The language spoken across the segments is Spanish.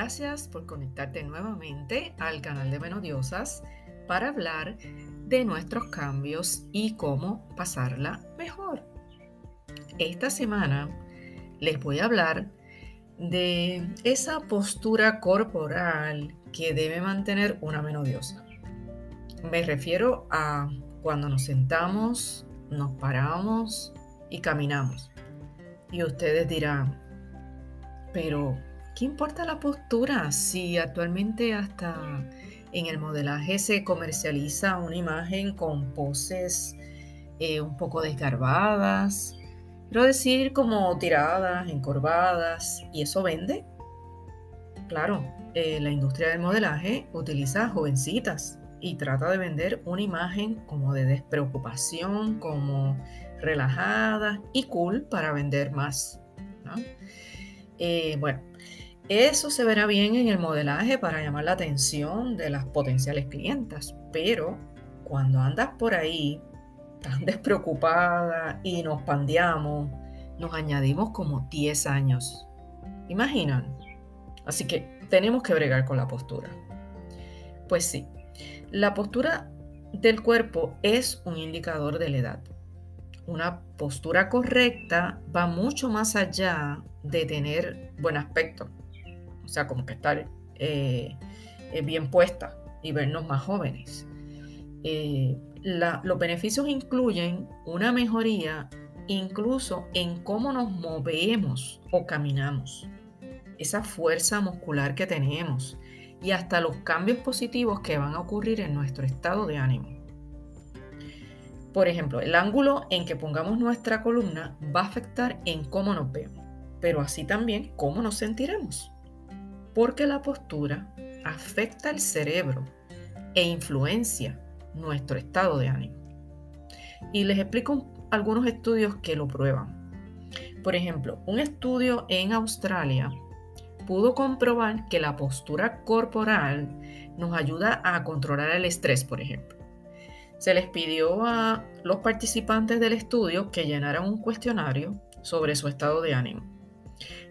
Gracias por conectarte nuevamente al canal de Menodiosas para hablar de nuestros cambios y cómo pasarla mejor. Esta semana les voy a hablar de esa postura corporal que debe mantener una menodiosa. Me refiero a cuando nos sentamos, nos paramos y caminamos. Y ustedes dirán, pero ¿qué importa la postura si actualmente hasta en el modelaje se comercializa una imagen con poses eh, un poco desgarbadas? Quiero decir como tiradas, encorvadas, ¿y eso vende? Claro, eh, la industria del modelaje utiliza jovencitas y trata de vender una imagen como de despreocupación, como relajada y cool para vender más. Eh, bueno, eso se verá bien en el modelaje para llamar la atención de las potenciales clientas, pero cuando andas por ahí tan despreocupada y nos pandeamos, nos añadimos como 10 años. ¿Imaginan? Así que tenemos que bregar con la postura. Pues sí, la postura del cuerpo es un indicador de la edad. Una postura correcta va mucho más allá de tener buen aspecto o sea, como que estar eh, eh, bien puesta y vernos más jóvenes. Eh, los beneficios incluyen una mejoría incluso en cómo nos movemos o caminamos, esa fuerza muscular que tenemos y hasta los cambios positivos que van a ocurrir en nuestro estado de ánimo. Por ejemplo, el ángulo en que pongamos nuestra columna va a afectar en cómo nos vemos, pero así también cómo nos sentiremos porque la postura afecta el cerebro e influencia nuestro estado de ánimo. Y les explico algunos estudios que lo prueban. Por ejemplo, un estudio en Australia pudo comprobar que la postura corporal nos ayuda a controlar el estrés, por ejemplo. Se les pidió a los participantes del estudio que llenaran un cuestionario sobre su estado de ánimo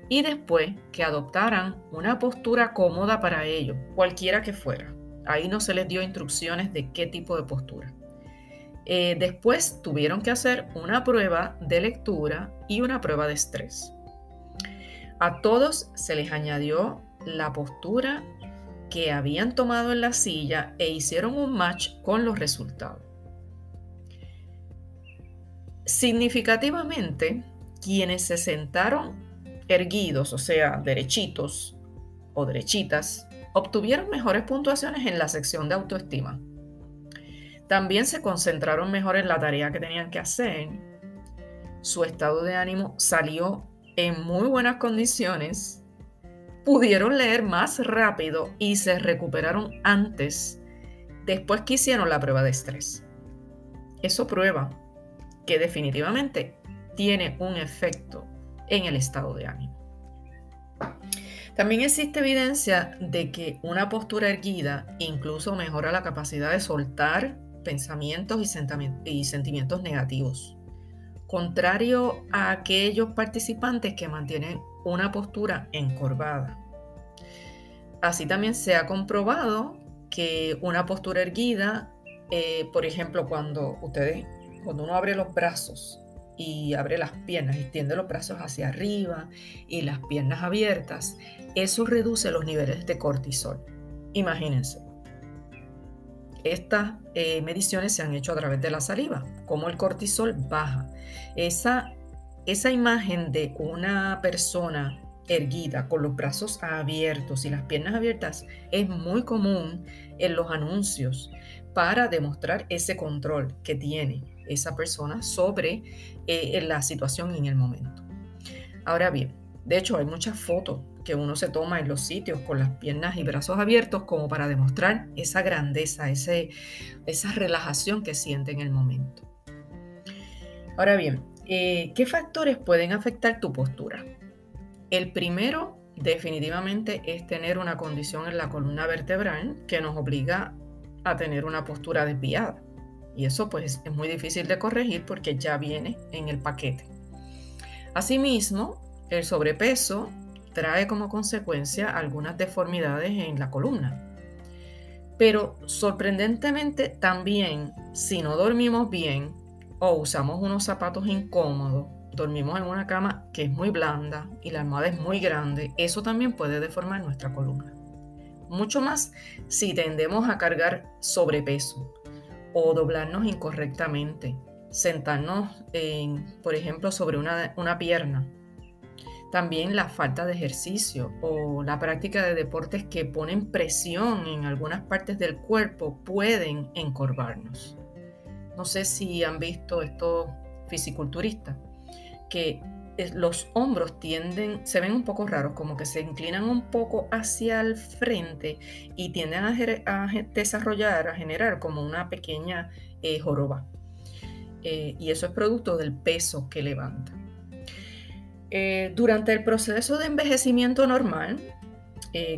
y después que adoptaran una postura cómoda para ellos, cualquiera que fuera. Ahí no se les dio instrucciones de qué tipo de postura. Eh, después tuvieron que hacer una prueba de lectura y una prueba de estrés. A todos se les añadió la postura que habían tomado en la silla e hicieron un match con los resultados. Significativamente, quienes se sentaron erguidos, o sea, derechitos o derechitas, obtuvieron mejores puntuaciones en la sección de autoestima. También se concentraron mejor en la tarea que tenían que hacer. Su estado de ánimo salió en muy buenas condiciones. Pudieron leer más rápido y se recuperaron antes, después que hicieron la prueba de estrés. Eso prueba que definitivamente tiene un efecto en el estado de ánimo. También existe evidencia de que una postura erguida incluso mejora la capacidad de soltar pensamientos y sentimientos negativos, contrario a aquellos participantes que mantienen una postura encorvada. Así también se ha comprobado que una postura erguida, eh, por ejemplo, cuando ustedes, cuando uno abre los brazos y abre las piernas, extiende los brazos hacia arriba y las piernas abiertas, eso reduce los niveles de cortisol. Imagínense. Estas eh, mediciones se han hecho a través de la saliva, como el cortisol baja. Esa, esa imagen de una persona erguida con los brazos abiertos y las piernas abiertas es muy común en los anuncios para demostrar ese control que tiene esa persona sobre eh, la situación en el momento. Ahora bien, de hecho hay muchas fotos que uno se toma en los sitios con las piernas y brazos abiertos como para demostrar esa grandeza, ese, esa relajación que siente en el momento. Ahora bien, eh, ¿qué factores pueden afectar tu postura? El primero definitivamente es tener una condición en la columna vertebral que nos obliga a tener una postura desviada. Y eso pues es muy difícil de corregir porque ya viene en el paquete. Asimismo, el sobrepeso trae como consecuencia algunas deformidades en la columna. Pero sorprendentemente también, si no dormimos bien o usamos unos zapatos incómodos, dormimos en una cama que es muy blanda y la almohada es muy grande, eso también puede deformar nuestra columna. Mucho más si tendemos a cargar sobrepeso o doblarnos incorrectamente, sentarnos, por ejemplo, sobre una, una pierna. También la falta de ejercicio o la práctica de deportes que ponen presión en algunas partes del cuerpo pueden encorvarnos. No sé si han visto estos fisiculturistas que los hombros tienden, se ven un poco raros, como que se inclinan un poco hacia el frente y tienden a, desarrollar, a generar como una pequeña eh, joroba. Eh, y eso es producto del peso que levanta. Eh, durante el proceso de envejecimiento normal,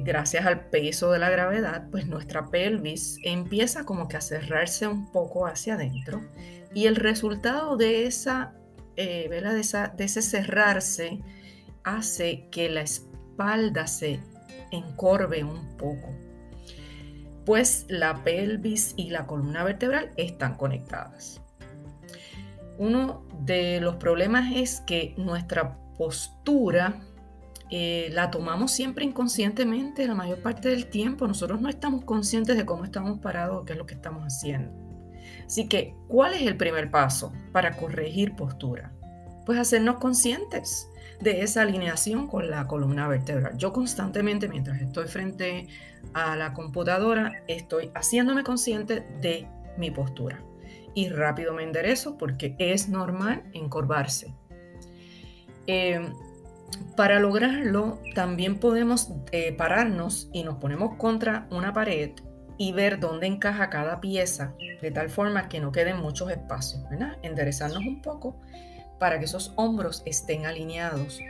gracias al peso de la gravedad, pues nuestra pelvis empieza como que a cerrarse un poco hacia adentro y el resultado de esa eh, de, ese cerrarse hace que la espalda se encorve un poco, pues la pelvis y la columna vertebral están conectadas. Uno de los problemas es que nuestra postura eh, la tomamos siempre inconscientemente la mayor parte del tiempo. Nosotros no estamos conscientes de cómo estamos parados, qué es lo que estamos haciendo. Así que, ¿cuál es el primer paso para corregir postura? Pues hacernos conscientes de esa alineación con la columna vertebral. Yo constantemente, mientras estoy frente a la computadora, estoy haciéndome consciente de mi postura. Y rápido me enderezo porque es normal encorvarse. Em, para lograrlo, también podemos eh, pararnos y nos ponemos contra una pared y ver dónde encaja cada pieza de tal forma que no queden muchos espacios, ¿verdad? Enderezarnos un poco para que esos hombros estén alineados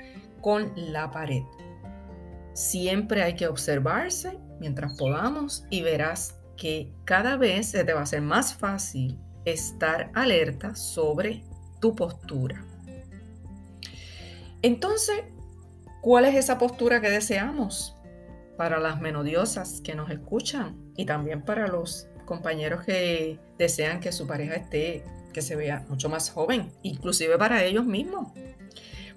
con la pared. Siempre hay que observarse mientras podamos y verás que cada vez se te va a ser más fácil estar alerta sobre tu postura. Entonces, ¿cuál es esa postura que deseamos? Para las menodiosas que nos escuchan y también para los compañeros que desean que su pareja esté, que se vea mucho más joven, inclusive para ellos mismos.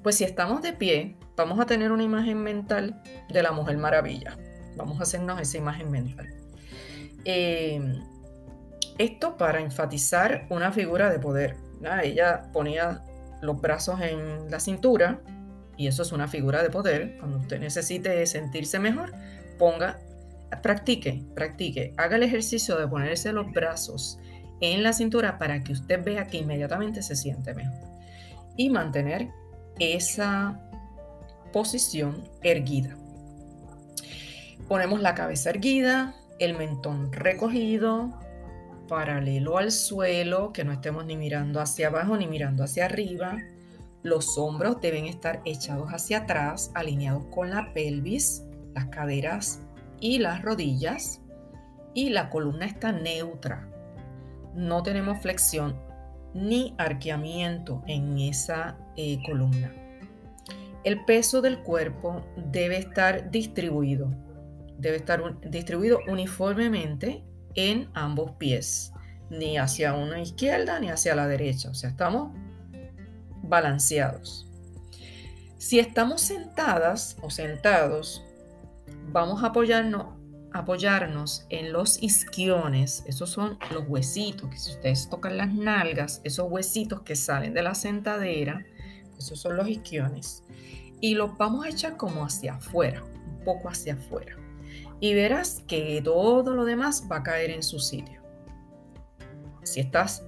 Pues si estamos de pie, vamos a tener una imagen mental de la Mujer Maravilla. Vamos a hacernos esa imagen mental. Em, esto para enfatizar una figura de poder. Ella ponía los brazos en la cintura y eso es una figura de poder. Cuando usted necesite sentirse mejor, ponga, practique, practique, haga el ejercicio de ponerse los brazos en la cintura para que usted vea que inmediatamente se siente mejor. Y mantener esa posición erguida. Ponemos la cabeza erguida, el mentón recogido, paralelo al suelo, que no estemos ni mirando hacia abajo ni mirando hacia arriba. Los hombros deben estar echados hacia atrás, alineados con la pelvis las caderas y las rodillas y la columna está neutra. No tenemos flexión ni arqueamiento en esa eh, columna. El peso del cuerpo debe estar distribuido. Debe estar distribuido uniformemente en ambos pies, ni hacia una izquierda ni hacia la derecha. O sea, estamos balanceados. Si estamos sentadas o sentados, vamos a apoyarnos, apoyarnos en los isquiones, esos son los huesitos, que si ustedes tocan las nalgas, esos huesitos que salen de la sentadera, esos son los isquiones, y los vamos a echar como hacia afuera, un poco hacia afuera. Y verás que todo lo demás va a caer en su sitio. Si estás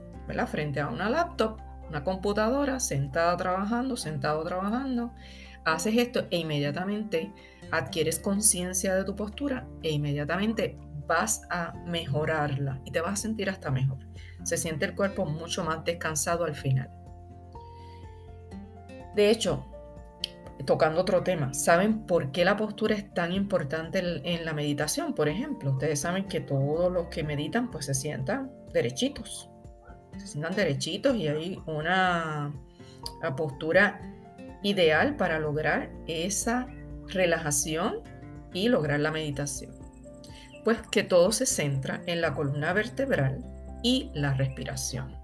frente a una laptop, una computadora, sentada trabajando, sentado trabajando, haces esto e inmediatamente adquieres conciencia de tu postura e inmediatamente vas a mejorarla y te vas a sentir hasta mejor. Se siente el cuerpo mucho más descansado al final. De hecho, tocando otro tema, ¿saben por qué la postura es tan importante en la meditación? Por ejemplo, ustedes saben que todos los que meditan pues se sientan derechitos. Se sientan derechitos y hay una postura ideal para lograr esa relajación y lograr la meditación. Pues que todo se centra en la columna vertebral y la respiración.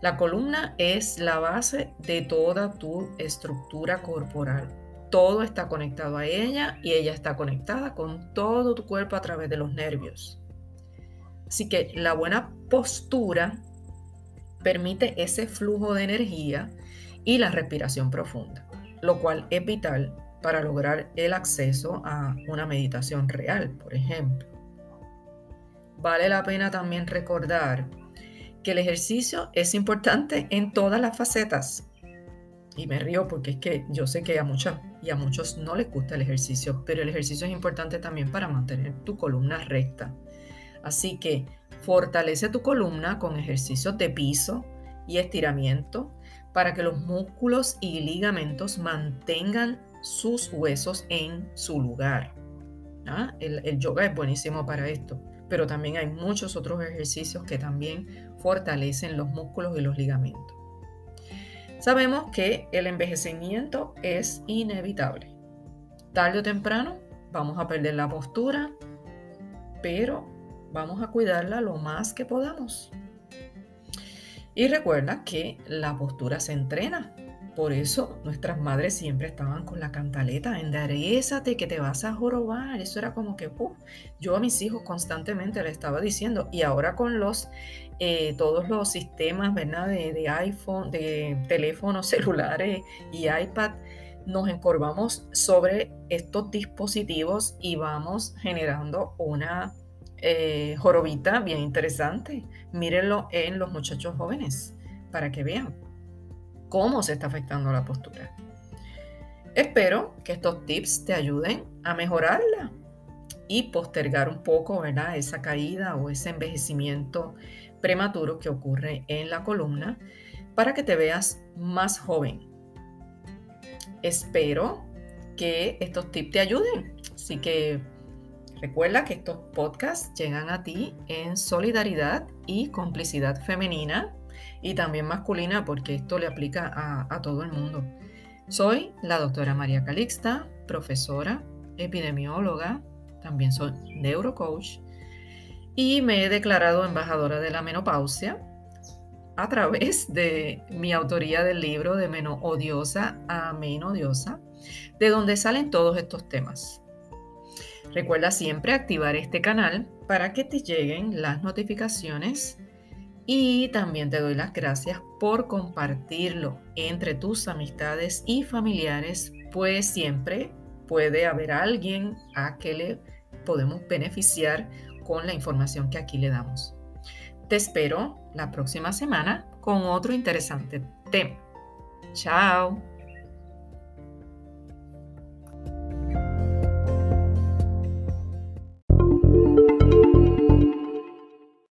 La columna es la base de toda tu estructura corporal. Todo está conectado a ella y ella está conectada con todo tu cuerpo a través de los nervios. Así que la buena postura permite ese flujo de energía y la respiración profunda, lo cual es vital para lograr el acceso a una meditación real, por ejemplo. Vale la pena también recordar que el ejercicio es importante en todas las facetas. Y me río porque es que yo sé que a muchas y a muchos no les gusta el ejercicio, pero el ejercicio es importante también para mantener tu columna recta. Así que fortalece tu columna con ejercicios de piso y estiramiento para que los músculos y ligamentos mantengan sus huesos en su lugar. ¿Ah? El, el yoga es buenísimo para esto, pero también hay muchos otros ejercicios que también fortalecen los músculos y los ligamentos. Sabemos que el envejecimiento es inevitable. Tarde o temprano vamos a perder la postura, pero vamos a cuidarla lo más que podamos. Y recuerda que la postura se entrena. Por eso nuestras madres siempre estaban con la cantaleta, enderezate que te vas a jorobar. Eso era como que, yo a mis hijos constantemente le estaba diciendo. Y ahora con los, eh, todos los sistemas, ¿verdad? De, de iPhone, de teléfonos celulares y iPad, nos encorvamos sobre estos dispositivos y vamos generando una eh, jorobita bien interesante. Mírenlo en los muchachos jóvenes para que vean cómo se está afectando la postura. Espero que estos tips te ayuden a mejorarla y postergar un poco ¿verdad? esa caída o ese envejecimiento prematuro que ocurre en la columna para que te veas más joven. Espero que estos tips te ayuden. Así que Recuerda que estos podcasts llegan a ti en solidaridad y complicidad femenina y también masculina porque esto le aplica a, todo el mundo. Soy la doctora María Calixta, profesora, epidemióloga, también soy neurocoach y me he declarado embajadora de la menopausia a través de mi autoría del libro de Menos Odiosa a Menodiosa, de donde salen todos estos temas. Recuerda siempre activar este canal para que te lleguen las notificaciones y también te doy las gracias por compartirlo entre tus amistades y familiares, pues siempre puede haber alguien a que le podemos beneficiar con la información que aquí le damos. Te espero la próxima semana con otro interesante tema. Chao.